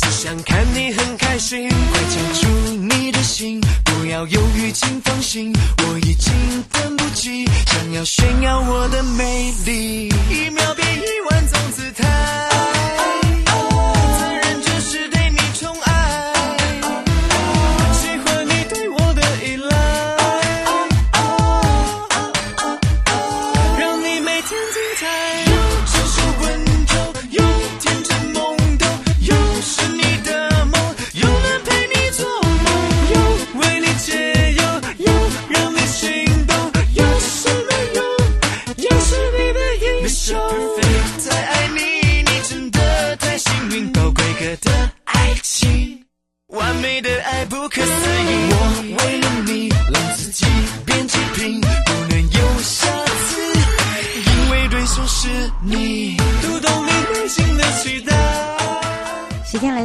只想看你很开心。快交出你的心，不要犹豫，请放心，我已经等不及，想要炫耀我的美丽，一秒变一万种姿态。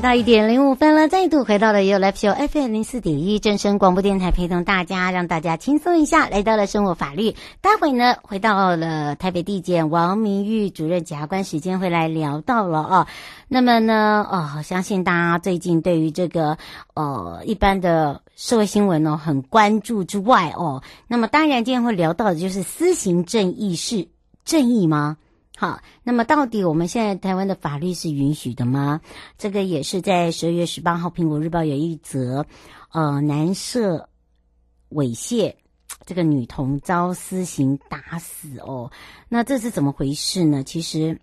到一点零五分了，再度回到了 YOYO Live Show FM 零四点一正声广播电台，陪同大家，让大家轻松一下。来到了生活法律，待会呢，回到了台北地检王明玉主任检察官，时间会来聊到了哦。那么呢，哦，相信大家最近对于这个呃一般的社会新闻哦很关注之外哦，那么当然今天会聊到的就是私刑正义是正义吗？好，那么到底我们现在台湾的法律是允许的吗？这个也是在十二月十八号，《苹果日报》有一则，呃，男色猥亵，这个女童遭私刑打死哦。那这是怎么回事呢？其实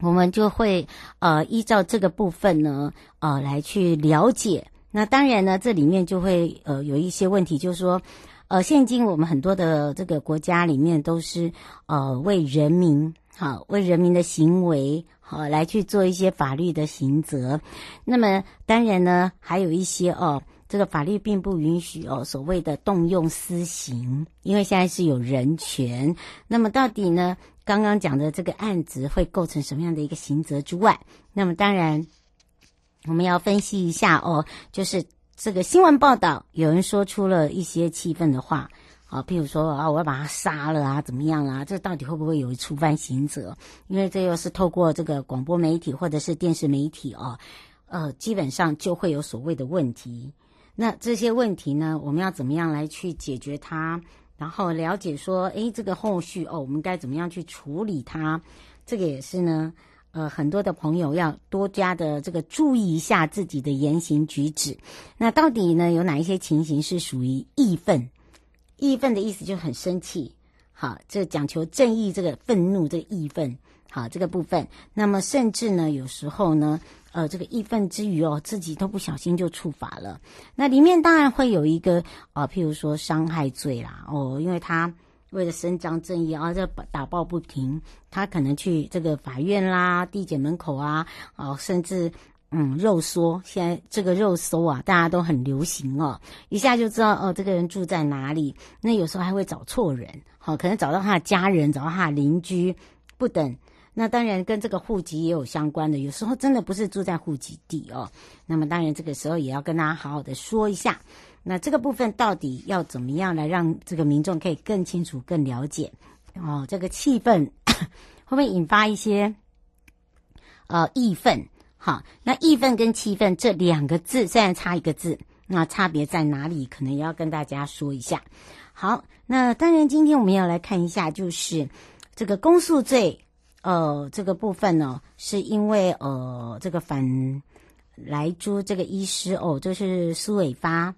我们就会呃依照这个部分呢，呃来去了解。那当然呢，这里面就会呃有一些问题，就是说。呃，现今我们很多的这个国家里面都是呃为人民好，为人民的行为好来去做一些法律的刑责。那么当然呢，还有一些哦，这个法律并不允许哦所谓的动用私刑，因为现在是有人权。那么到底呢，刚刚讲的这个案子会构成什么样的一个刑责之外，那么当然我们要分析一下哦，就是。这个新闻报道，有人说出了一些气愤的话，啊，譬如说啊，我要把他杀了啊，怎么样啊？这到底会不会有触犯刑责？因为这又是透过这个广播媒体或者是电视媒体啊，呃，基本上就会有所谓的问题。那这些问题呢，我们要怎么样来去解决它？然后了解说，诶，这个后续哦，我们该怎么样去处理它？这个也是呢。呃，很多的朋友要多加的这个注意一下自己的言行举止。那到底呢，有哪一些情形是属于义愤？义愤的意思就很生气，好，这讲求正义，这个愤怒，这个义愤，好，这个部分。那么甚至呢，有时候呢，呃，这个义愤之余哦，自己都不小心就触法了。那里面当然会有一个啊、譬如说伤害罪啦，哦，因为他。为了伸张正义啊，这打抱不平，他可能去这个法院啦、地检门口啊，哦，甚至嗯，肉搜，现在这个肉搜啊，大家都很流行哦，一下就知道哦，这个人住在哪里。那有时候还会找错人，好，可能找到他的家人，找到他的邻居，不等。那当然跟这个户籍也有相关的，有时候真的不是住在户籍地哦。那么当然这个时候也要跟大家好好的说一下，那这个部分到底要怎么样来让这个民众可以更清楚、更了解哦？这个气氛 会不会引发一些呃义愤？好，那义愤跟气愤这两个字虽然差一个字，那差别在哪里？可能也要跟大家说一下。好，那当然今天我们要来看一下，就是这个公诉罪，呃，这个部分呢，是因为呃，这个反莱猪这个医师哦，就是苏伟发，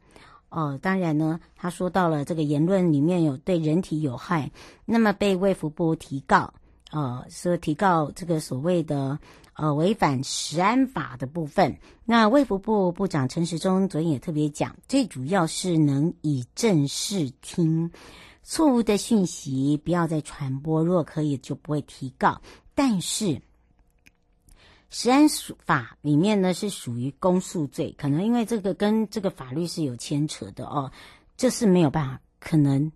哦、当然呢，他说到了这个言论里面有对人体有害，那么被卫福部提告，呃，说提告这个所谓的。呃，违反食安法的部分，那卫福部部长陈时中昨天也特别讲，最主要是能以正视听，错误的讯息不要再传播，若可以就不会提告。但是食安法里面呢是属于公诉罪，可能因为这个跟这个法律是有牵扯的哦，这是没有办法，可能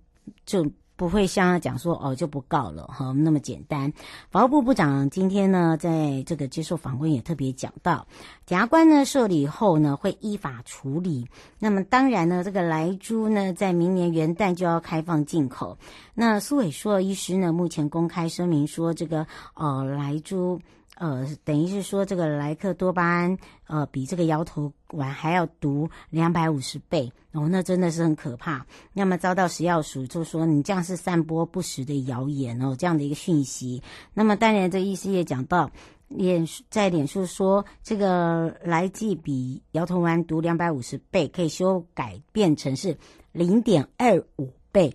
就。不会像他讲说哦就不告了哈那么简单。法务部部长今天呢在这个接受访问也特别讲到，检察官呢受理后呢会依法处理。那么当然呢这个莱猪呢在明年元旦就要开放进口。那苏伟硕医师呢目前公开声明说这个呃莱猪。呃，等于是说这个莱克多巴胺，呃，比这个摇头丸还要毒两百五十倍哦，那真的是很可怕。那么遭到食药署就说你这样是散播不实的谣言哦，这样的一个讯息。那么当然，这医师也讲到，脸在脸书说这个莱剂比摇头丸毒两百五十倍，可以修改变成是零点二五倍。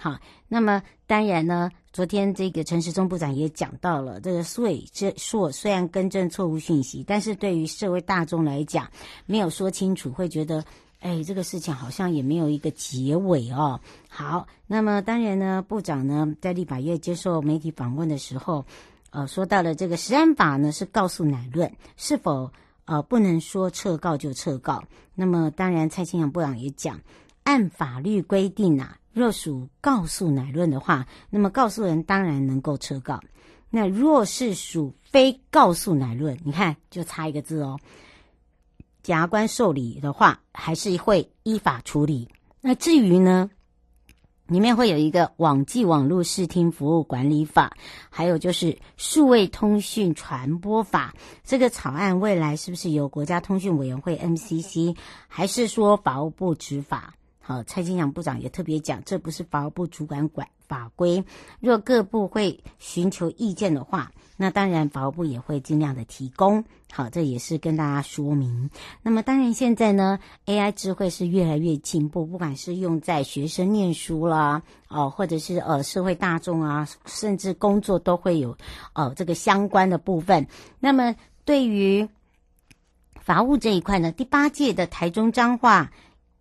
好，那么当然呢。昨天这个陈时中部长也讲到了，这个税这硕虽然更正错误讯息，但是对于社会大众来讲，没有说清楚，会觉得，哎，这个事情好像也没有一个结尾哦。好，那么当然呢，部长呢在立法院接受媒体访问的时候，呃，说到了这个实安法呢是告诉乃论，是否呃不能说撤告就撤告。那么当然，蔡清扬部长也讲，按法律规定啊。若属告诉乃论的话，那么告诉人当然能够撤告。那若是属非告诉乃论，你看就差一个字哦。检察官受理的话，还是会依法处理。那至于呢，里面会有一个网际网络视听服务管理法，还有就是数位通讯传播法。这个草案未来是不是由国家通讯委员会 MCC，还是说法务部执法？好，蔡金祥部长也特别讲，这不是法务部主管管法规。若各部会寻求意见的话，那当然法务部也会尽量的提供。好，这也是跟大家说明。那么当然现在呢，AI 智慧是越来越进步，不管是用在学生念书啦，哦，或者是呃社会大众啊，甚至工作都会有呃这个相关的部分。那么对于法务这一块呢，第八届的台中彰化。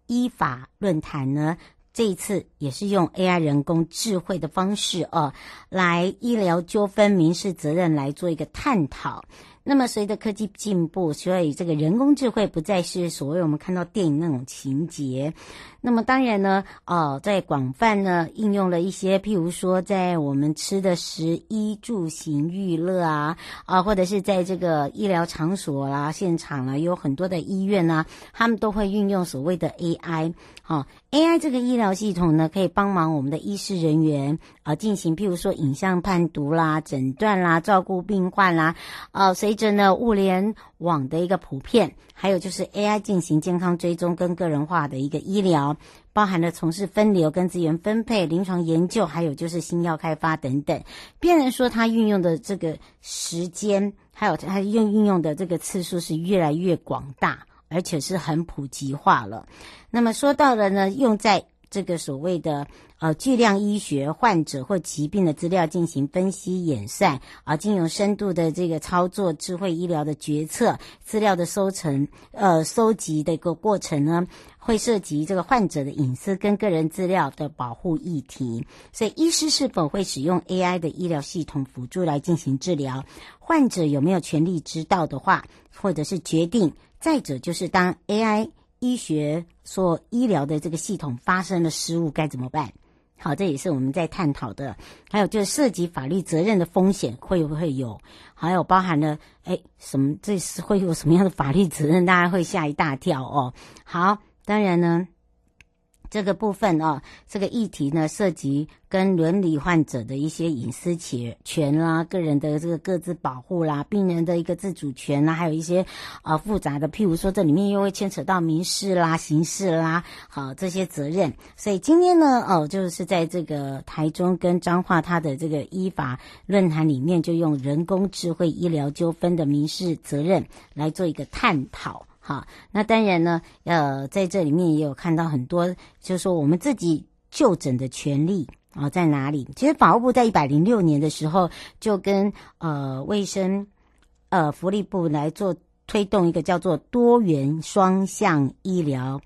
依法论坛呢，这一次也是用 AI 人工智慧的方式哦，来医疗纠纷、民事责任来做一个探讨。那么随着科技进步，所以这个人工智慧不再是所谓我们看到电影那种情节。那么当然呢，哦，在广泛呢应用了一些，譬如说在我们吃的食衣住行娱乐啊，啊，或者是在这个医疗场所啦、现场啊，有很多的医院啊，他们都会运用所谓的 AI。好，AI 这个医疗系统呢，可以帮忙我们的医师人员啊进行，譬如说影像判读啦、诊断啦、照顾病患啦，啊，随着呢物联网的一个普遍，还有就是 AI 进行健康追踪跟个人化的一个医疗，包含了从事分流跟资源分配、临床研究，还有就是新药开发等等。变成说它运用的这个时间，还有它用运用的这个次数是越来越广大，而且是很普及化了。那么说到了呢，用在这个所谓的呃巨量医学患者或疾病的资料进行分析演算，啊，经由深度的这个操作，智慧医疗的决策，资料的收成呃收集的一个过程呢，会涉及这个患者的隐私跟个人资料的保护议题。所以，医师是否会使用 AI 的医疗系统辅助来进行治疗？患者有没有权利知道的话，或者是决定？再者，就是当 AI。医学所医疗的这个系统发生了失误该怎么办？好，这也是我们在探讨的。还有就是涉及法律责任的风险会不会有？还有包含了哎什么？这是会有什么样的法律责任？大家会吓一大跳哦。好，当然呢。这个部分哦，这个议题呢，涉及跟伦理患者的一些隐私权权啦，个人的这个各自保护啦，病人的一个自主权啦，还有一些啊复杂的，譬如说这里面又会牵扯到民事啦、刑事啦，好这些责任。所以今天呢，哦，就是在这个台中跟彰化他的这个依法论坛里面，就用人工智慧医疗纠纷的民事责任来做一个探讨。好，那当然呢，呃，在这里面也有看到很多，就是说我们自己就诊的权利啊、在哪里？其实法务部在一百零六年的时候，就跟呃卫生呃福利部来做推动一个叫做多元双向医疗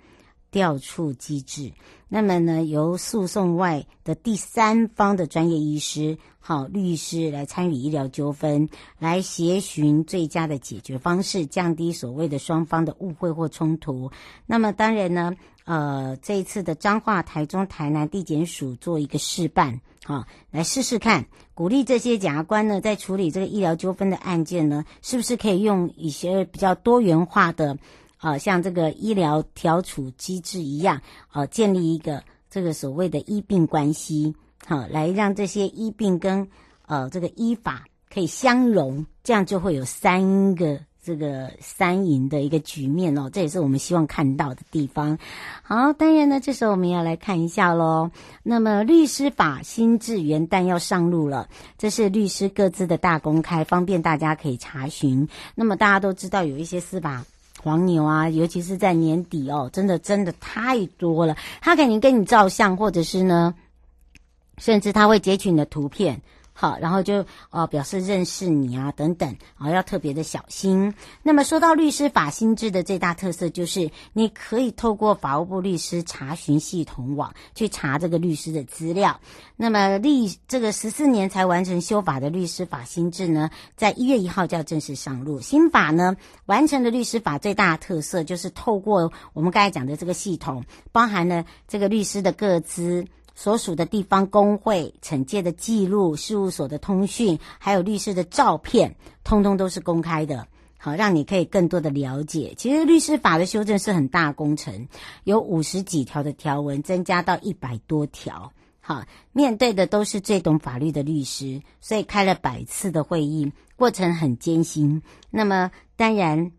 调处机制。那么呢，由诉讼外的第三方的专业医师，好律师来参与医疗纠纷，来协寻最佳的解决方式，降低所谓的双方的误会或冲突。那么当然呢，呃，这一次的彰化、台中、台南地检署做一个示范，好，来试试看，鼓励这些检察官呢，在处理这个医疗纠纷的案件呢，是不是可以用一些比较多元化的。啊，像这个医疗调处机制一样，啊，建立一个这个所谓的医病关系，好、来让这些医病跟呃这个医法可以相融，这样就会有三个这个三赢的一个局面哦，这也是我们希望看到的地方。好，当然呢，这时候我们要来看一下喽。那么律师法新制元旦要上路了，这是律师各自的大公开，方便大家可以查询。那么大家都知道有一些司法。黄牛啊，尤其是在年底哦，真的真的太多了。他肯定跟你照相，或者是呢，甚至他会截取你的图片。好，然后就呃表示认识你啊，等等啊，要特别的小心。那么说到律师法新制的最大特色，就是你可以透过法务部律师查询系统网去查这个律师的资料。那么历这个十四年才完成修法的律师法新制呢，在一月一号就要正式上路。新法呢完成的律师法最大的特色，就是透过我们刚才讲的这个系统，包含了这个律师的个资。所属的地方公会、惩戒的记录、事务所的通讯，还有律师的照片，通通都是公开的。好，让你可以更多的了解。其实律师法的修正是很大工程，有五十几条的条文，增加到一百多条。好，面对的都是最懂法律的律师，所以开了百次的会议，过程很艰辛。那么，当然。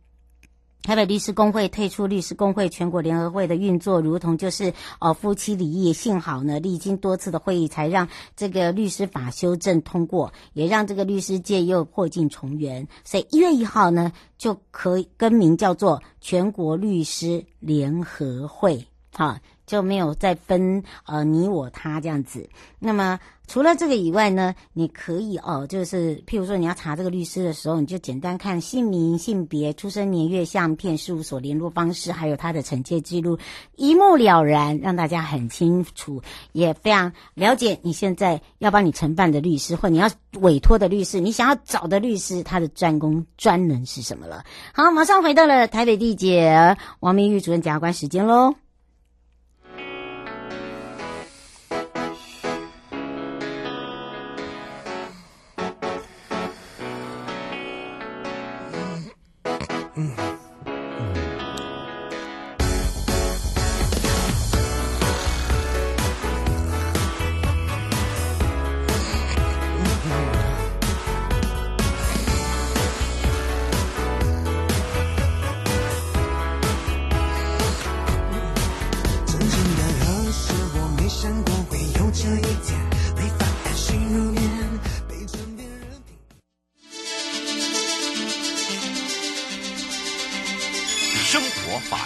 台北律师公会退出律师公会全国联合会的运作，如同就是哦夫妻离异。幸好呢，历经多次的会议，才让这个律师法修正通过，也让这个律师界又破镜重圆。所以一月一号呢，就可以更名叫做全国律师联合会，哈，就没有再分呃你我他这样子。那么。除了这个以外呢，你可以哦，就是譬如说你要查这个律师的时候，你就简单看姓名、性别、出生年月、相片、事务所联络方式，还有他的惩戒记录，一目了然，让大家很清楚，也非常了解你现在要帮你承办的律师，或你要委托的律师，你想要找的律师，他的专攻专能是什么了。好，马上回到了台北地检王明玉主任检察官时间喽。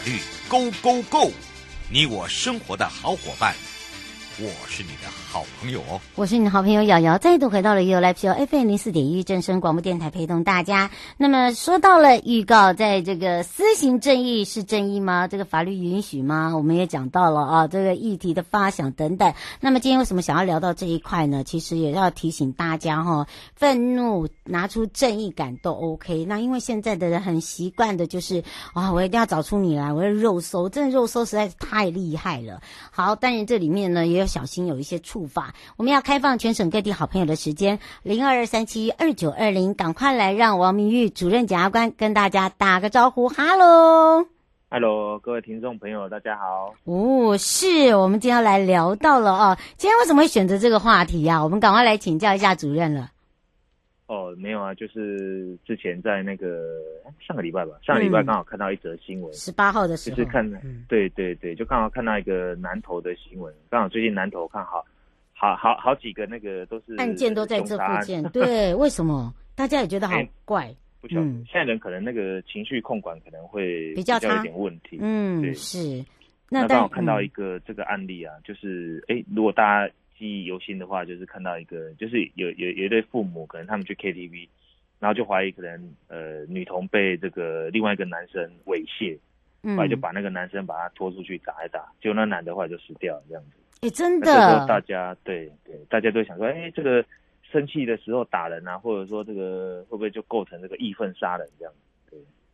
律 Go Go Go！你我生活的好伙伴。我是你的好朋友哦，我是你的好朋友瑶瑶，再度回到了 You Live Show FM 零四点一正声广播电台，陪同大家。那么说到了预告，在这个私刑正义是正义吗？这个法律允许吗？我们也讲到了啊，这个议题的发想等等。那么今天为什么想要聊到这一块呢？其实也要提醒大家哈，愤怒拿出正义感都 OK。那因为现在的人很习惯的就是啊，我一定要找出你来，我要肉搜，真的肉搜实在是太厉害了。好，当然这里面呢也有。小心有一些出法，我们要开放全省各地好朋友的时间，零二二三七二九二零，赶快来让王明玉主任检察官跟大家打个招呼，哈喽，哈喽，各位听众朋友，大家好。哦，是我们今天要来聊到了哦，今天为什么会选择这个话题呀、啊？我们赶快来请教一下主任了。哦，没有啊，就是之前在那个上个礼拜吧，上个礼拜刚好看到一则新闻，十八号的时候，就是看，嗯、对对对，就刚好看到一个南投的新闻，刚好最近南投看好，好好好几个那个都是案件都在这附近，对，为什么？大家也觉得好怪，欸、不晓得、嗯、现在人可能那个情绪控管可能会比较差，有点问题，嗯，对是。那刚好看到一个这个案例啊，嗯、就是哎，如果大家记忆犹新的话，就是看到一个，就是有有有一对父母，可能他们去 KTV。然后就怀疑可能呃女童被这个另外一个男生猥亵，嗯，后来就把那个男生把他拖出去打一打，结果那男的后来就死掉了这样子。哎，真的。大家对对，大家都想说，哎，这个生气的时候打人啊，或者说这个会不会就构成这个义愤杀人这样子？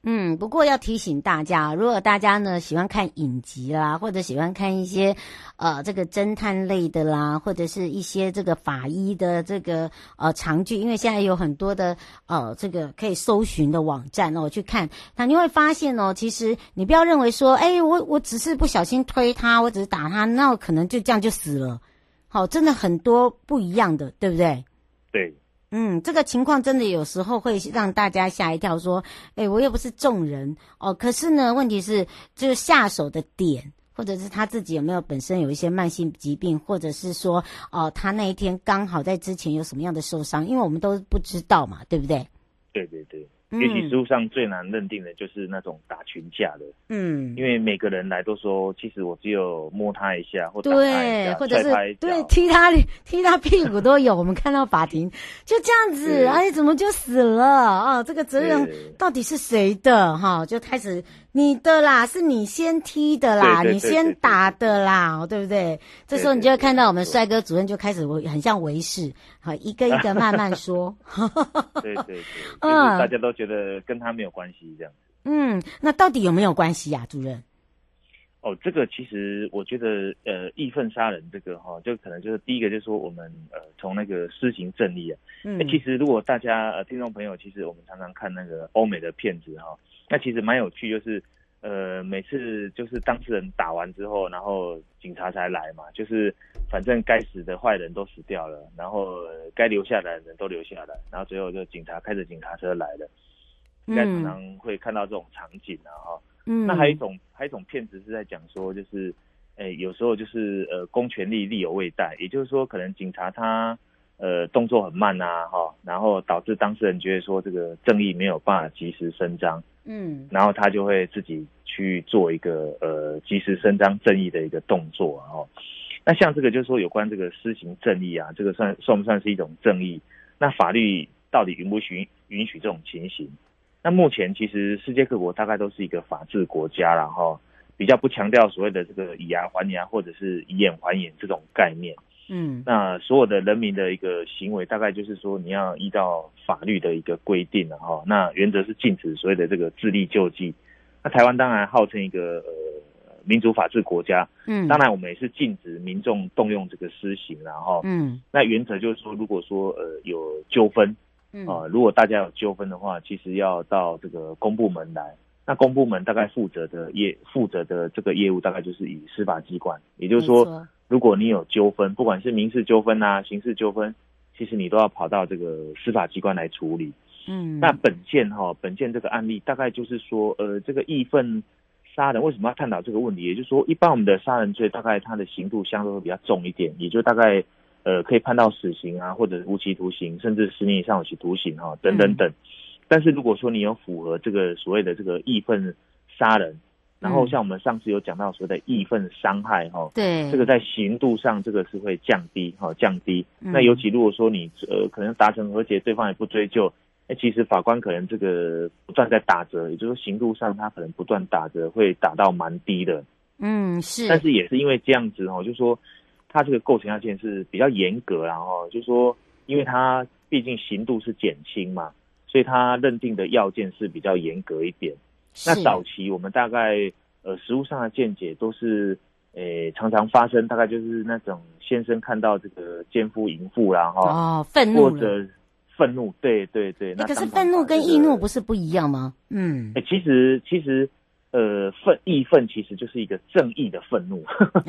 嗯，不过要提醒大家，如果大家呢喜欢看影集啦，或者喜欢看一些呃这个侦探类的啦，或者是一些这个法医的这个呃长剧，因为现在有很多的呃这个可以搜寻的网站哦，去看，那你会发现哦，其实你不要认为说，哎，我我只是不小心推他，我只是打他，那我可能就这样就死了。好，真的很多不一样的，对不对？对。嗯，这个情况真的有时候会让大家吓一跳，说：“哎，我又不是众人哦。”可是呢，问题是就是下手的点，或者是他自己有没有本身有一些慢性疾病，或者是说哦，他那一天刚好在之前有什么样的受伤，因为我们都不知道嘛，对不对？对对对。尤其实务上最难认定的就是那种打群架的，嗯，因为每个人来都说，其实我只有摸他一下，或打他一下，或者是对踢他踢他屁股都有。我们看到法庭 就这样子，哎，怎么就死了啊？这个责任到底是谁的？哈，就开始。你的啦，是你先踢的啦，对对对对，你先打的啦，对不对？这时候你就会看到我们帅哥主任就开始很像维士，好，一个一个慢慢说。对 对对，嗯，大家都觉得跟他没有关系这样。嗯，那到底有没有关系呀，主任？哦，这个其实我觉得，呃，义愤杀人这个哈，就可能就是第一个就是说我们呃从那个施行正义啊，嗯，其实如果大家呃听众朋友，其实我们常常看那个欧美的片子哈。那其实蛮有趣，就是，呃，每次就是当事人打完之后，然后警察才来嘛，就是反正该死的坏人都死掉了，然后该留下来的人都留下来，然后最后就警察开着警察车来了，应该常常会看到这种场景啊，哈。嗯。那还有一种，还有一种骗子是在讲说，就是，诶，有时候就是呃，公权力力有未逮，也就是说，可能警察他。呃，动作很慢啊，哈，然后导致当事人觉得说这个正义没有办法及时伸张，嗯，然后他就会自己去做一个呃及时伸张正义的一个动作，哦。那像这个就是说有关这个施行正义啊，这个算算不算是一种正义？那法律到底允不允允许这种情形？那目前其实世界各国大概都是一个法治国家，然后比较不强调所谓的这个以牙还牙或者是以眼还眼这种概念。嗯，那所有的人民的一个行为，大概就是说你要依照法律的一个规定了哈。那原则是禁止所谓的这个自力救济。那台湾当然号称一个呃民主法治国家，嗯，当然我们也是禁止民众动用这个私刑，然后嗯，那原则就是说，如果说呃有纠纷，嗯啊，如果大家有纠纷的话，其实要到这个公部门来。那公部门大概负责的业负责的这个业务，大概就是以司法机关，也就是说。如果你有纠纷，不管是民事纠纷啊、刑事纠纷，其实你都要跑到这个司法机关来处理。嗯，那本件哈，本件这个案例大概就是说，呃，这个义愤杀人为什么要探讨这个问题？也就是说，一般我们的杀人罪大概它的刑度相对会比较重一点，也就大概呃可以判到死刑啊，或者无期徒刑，甚至十年以上有期徒刑哈，等等等。嗯，但是如果说你有符合这个所谓的这个义愤杀人。然后像我们上次有讲到所谓的义愤伤害哈，对，这个在刑度上这个是会降低哈，降低。那尤其如果说你呃可能达成和解，对方也不追究，哎，其实法官可能这个不断在打折，也就是说刑度上他可能不断打折，会打到蛮低的。嗯，是。但是也是因为这样子哦，就是说他这个构成要件是比较严格，然后就是说，因为他毕竟刑度是减轻嘛，所以他认定的要件是比较严格一点。那早期我们大概呃实务上的见解都是，诶常常发生，大概就是那种先生看到这个奸夫淫妇啦哈，哦愤怒或者愤怒，对对对。那可是愤怒跟易怒不是不一样吗？嗯，诶其实其实呃愤义愤其实就是一个正义的愤怒，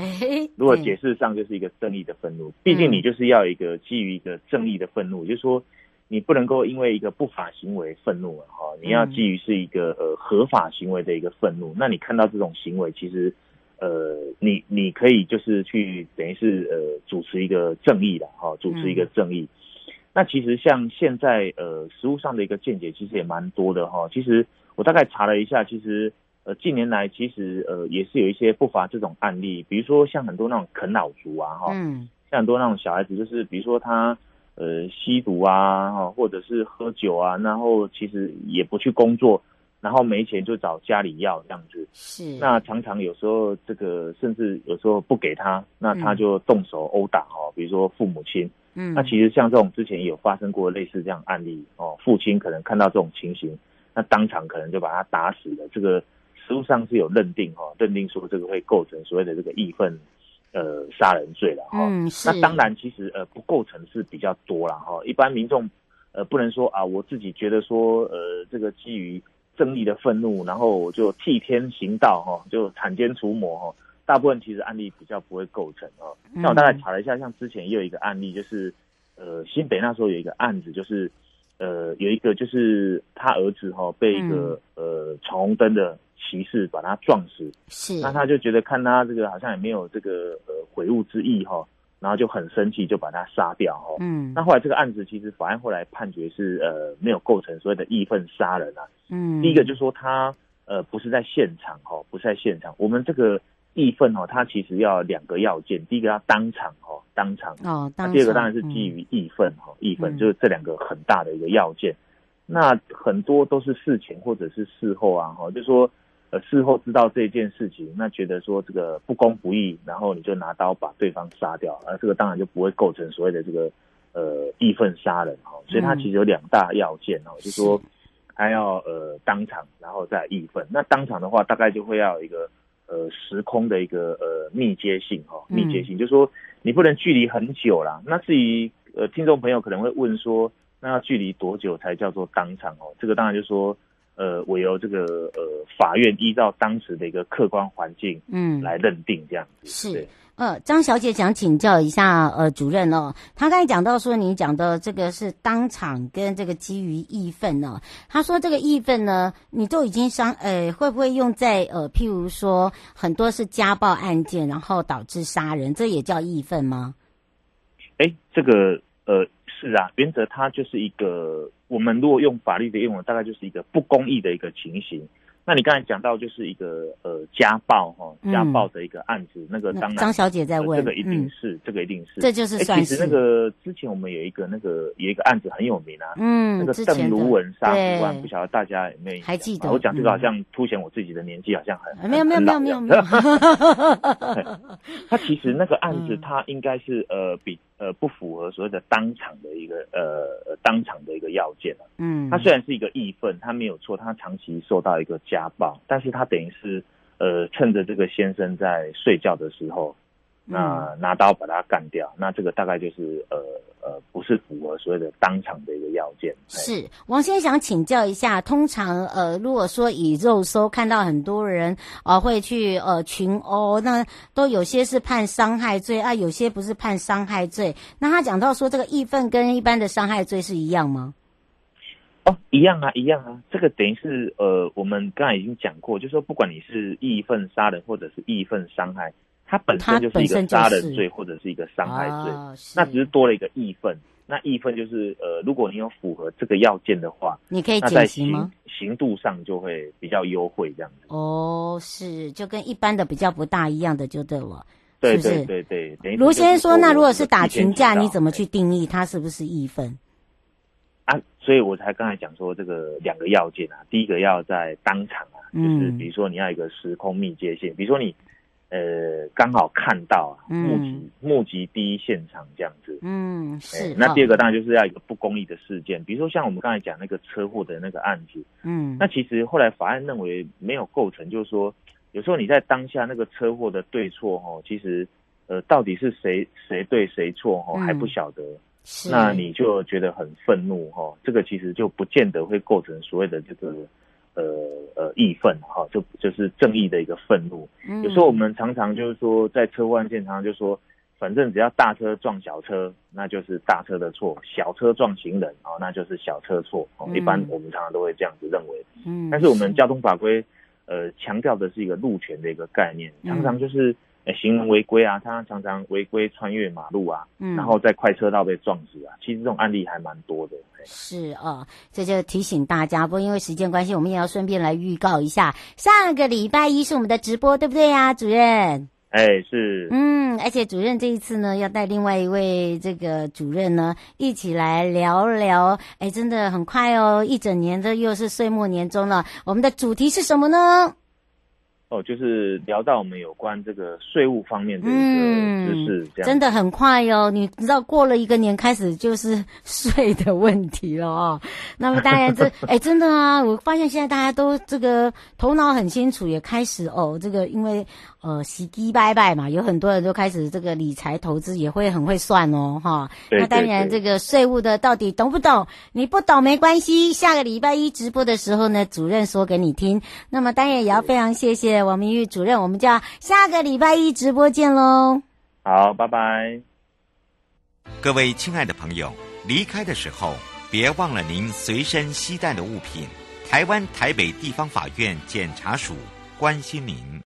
如果解释上就是一个正义的愤怒，毕竟你就是要一个基于一个正义的愤怒，就是说。你不能够因为一个不法行为愤怒了哈，你要基于是一个呃合法行为的一个愤怒。那你看到这种行为，其实呃，你你可以就是去等于是呃主持一个正义的哈，主持一个正义。那其实像现在呃实务上的一个见解，其实也蛮多的哈。其实我大概查了一下，其实呃近年来其实呃也是有一些不乏这种案例，比如说像很多那种啃老族啊哈，嗯，像很多那种小孩子，就是比如说他。呃，吸毒啊，或者是喝酒啊，然后其实也不去工作，然后没钱就找家里要这样子。是。那常常有时候这个，甚至有时候不给他，那他就动手殴打哦，比如说父母亲。嗯。那其实像这种之前也有发生过类似这样案例哦，父亲可能看到这种情形，那当场可能就把他打死了。这个实务上是有认定哈，认定说这个会构成所谓的这个义愤。呃，杀人罪了哈，嗯，是。那当然，其实呃不构成是比较多了哈。一般民众呃不能说啊，我自己觉得说呃这个基于正义的愤怒，然后我就替天行道哈，就铲奸除魔哈。大部分其实案例比较不会构成啊。那我大概查了一下，像之前也有一个案例，就是呃新北那时候有一个案子，就是呃有一个就是他儿子哈被一个呃闯红灯的。骑士把他撞死，是，那他就觉得看他这个好像也没有这个呃悔悟之意哈，然后就很生气，就把他杀掉哈。嗯，那后来这个案子其实法院后来判决是呃没有构成所谓的义愤杀人啊。嗯，第一个就是说他呃不是在现场哈，不是在现场。我们这个义愤哈，它其实要两个要件，第一个要当场哈，当场哦，当场。第二个当然是基于义愤哈，义愤就是这两个很大的一个要件。那很多都是事前或者是事后啊哈，就是说。呃，事后知道这件事情，那觉得说这个不公不义，然后你就拿刀把对方杀掉，而这个当然就不会构成所谓的这个呃义愤杀人哈。所以它其实有两大要件哦，就是说还要呃当场，然后再义愤。那当场的话，大概就会要有一个呃时空的一个呃密接性哈，密接性，就是说你不能距离很久啦。那至于呃听众朋友可能会问说，那要距离多久才叫做当场哦？这个当然就是说。呃，我由这个呃法院依照当时的一个客观环境，嗯，来认定这样子。是，呃，张小姐想请教一下，呃，主任哦，他刚才讲到说，你讲的这个是当场跟这个基于义愤呢，他说这个义愤呢，你都已经伤，呃，会不会用在呃，譬如说很多是家暴案件，然后导致杀人，这也叫义愤吗？哎，这个呃。是啊，原则它就是一个，我们如果用法律的用语，大概就是一个不公义的一个情形。那你刚才讲到就是一个呃家暴哈，家暴的一个案子，嗯、那个当然张小姐在问、呃，这个一定是，嗯、这个一定是，这就是算是。其实那个之前我们有一个那个有一个案子很有名啊，嗯，那个邓如文杀夫案，不晓得大家有没有还记得？我讲这个好像凸显我自己的年纪，好像很没有没有没有没有没有。他其实那个案子，他应该是呃比呃不符合所谓的当场的一个呃当场的一个要件啊。嗯，他虽然是一个义愤，他没有错，他长期受到一个家。家暴，但是他等于是，呃，趁着这个先生在睡觉的时候，那拿刀把他干掉，那这个大概就是呃呃，不是符合所谓的当场的一个要件。是王先生想请教一下，通常呃，如果说以肉搜看到很多人啊、呃、会去呃群殴，那都有些是判伤害罪啊，有些不是判伤害罪。那他讲到说，这个义愤跟一般的伤害罪是一样吗？哦，一样啊，一样啊，这个等于是呃，我们刚才已经讲过，就是说不管你是义愤杀人或者是义愤伤害，它本身就是一个杀人罪或者是一个伤害罪，哦、那只是多了一个义愤。那义愤就是呃，如果你有符合这个要件的话，你可以减刑吗？刑度上就会比较优惠这样子。哦，是，就跟一般的比较不大一样的就对了。对对对对。卢先生说，那如果是打群架，你怎么去定义它是不是义愤？啊，所以我才刚才讲说这个两个要件啊，第一个要在当场啊，就是比如说你要一个时空密接线，比如说你。呃，刚好看到啊，目击、嗯、目击第一现场这样子，嗯，是。那第二个当然就是要一个不公义的事件，哦、比如说像我们刚才讲那个车祸的那个案子，嗯，那其实后来法院认为没有构成，就是说有时候你在当下那个车祸的对错哦，其实呃到底是谁谁对谁错哦还不晓得，嗯、那你就觉得很愤怒哦，这个其实就不见得会构成所谓的这个。呃呃，义愤哈，就就是正义的一个愤怒。嗯、有时候我们常常就是说，在车祸案件，常常就说，反正只要大车撞小车，那就是大车的错；小车撞行人，哦，那就是小车错。哦，一般我们常常都会这样子认为。嗯，但是我们交通法规，呃，强调的是一个路权的一个概念，常常就是。行人违规啊，他常常违规穿越马路啊，嗯，然后在快车道被撞死啊。其实这种案例还蛮多的。是啊，这就提醒大家。不过因为时间关系，我们也要顺便来预告一下，上个礼拜一是我们的直播，对不对呀，主任？哎，是。嗯，而且主任这一次呢，要带另外一位这个主任呢，一起来聊聊。哎，真的很快哦，一整年的又是岁末年终了。我们的主题是什么呢？哦，就是聊到我们有关这个税务方面的一个知识，这样、嗯、真的很快哟、哦。你知道，过了一个年开始就是税的问题了哦。那么当然这，这 哎，真的啊，我发现现在大家都这个头脑很清楚，也开始哦，这个因为。呃，洗机拜拜嘛，有很多人都开始这个理财投资，也会很会算哦，哈。对对对。那当然，这个税务的到底懂不懂？你不懂没关系，下个礼拜一直播的时候呢，主任说给你听。那么当然也要非常谢谢王明玉主任，我们就要下个礼拜一直播见喽。好，拜拜。各位亲爱的朋友，离开的时候别忘了您随身携带的物品。台湾台北地方法院检察署关心您。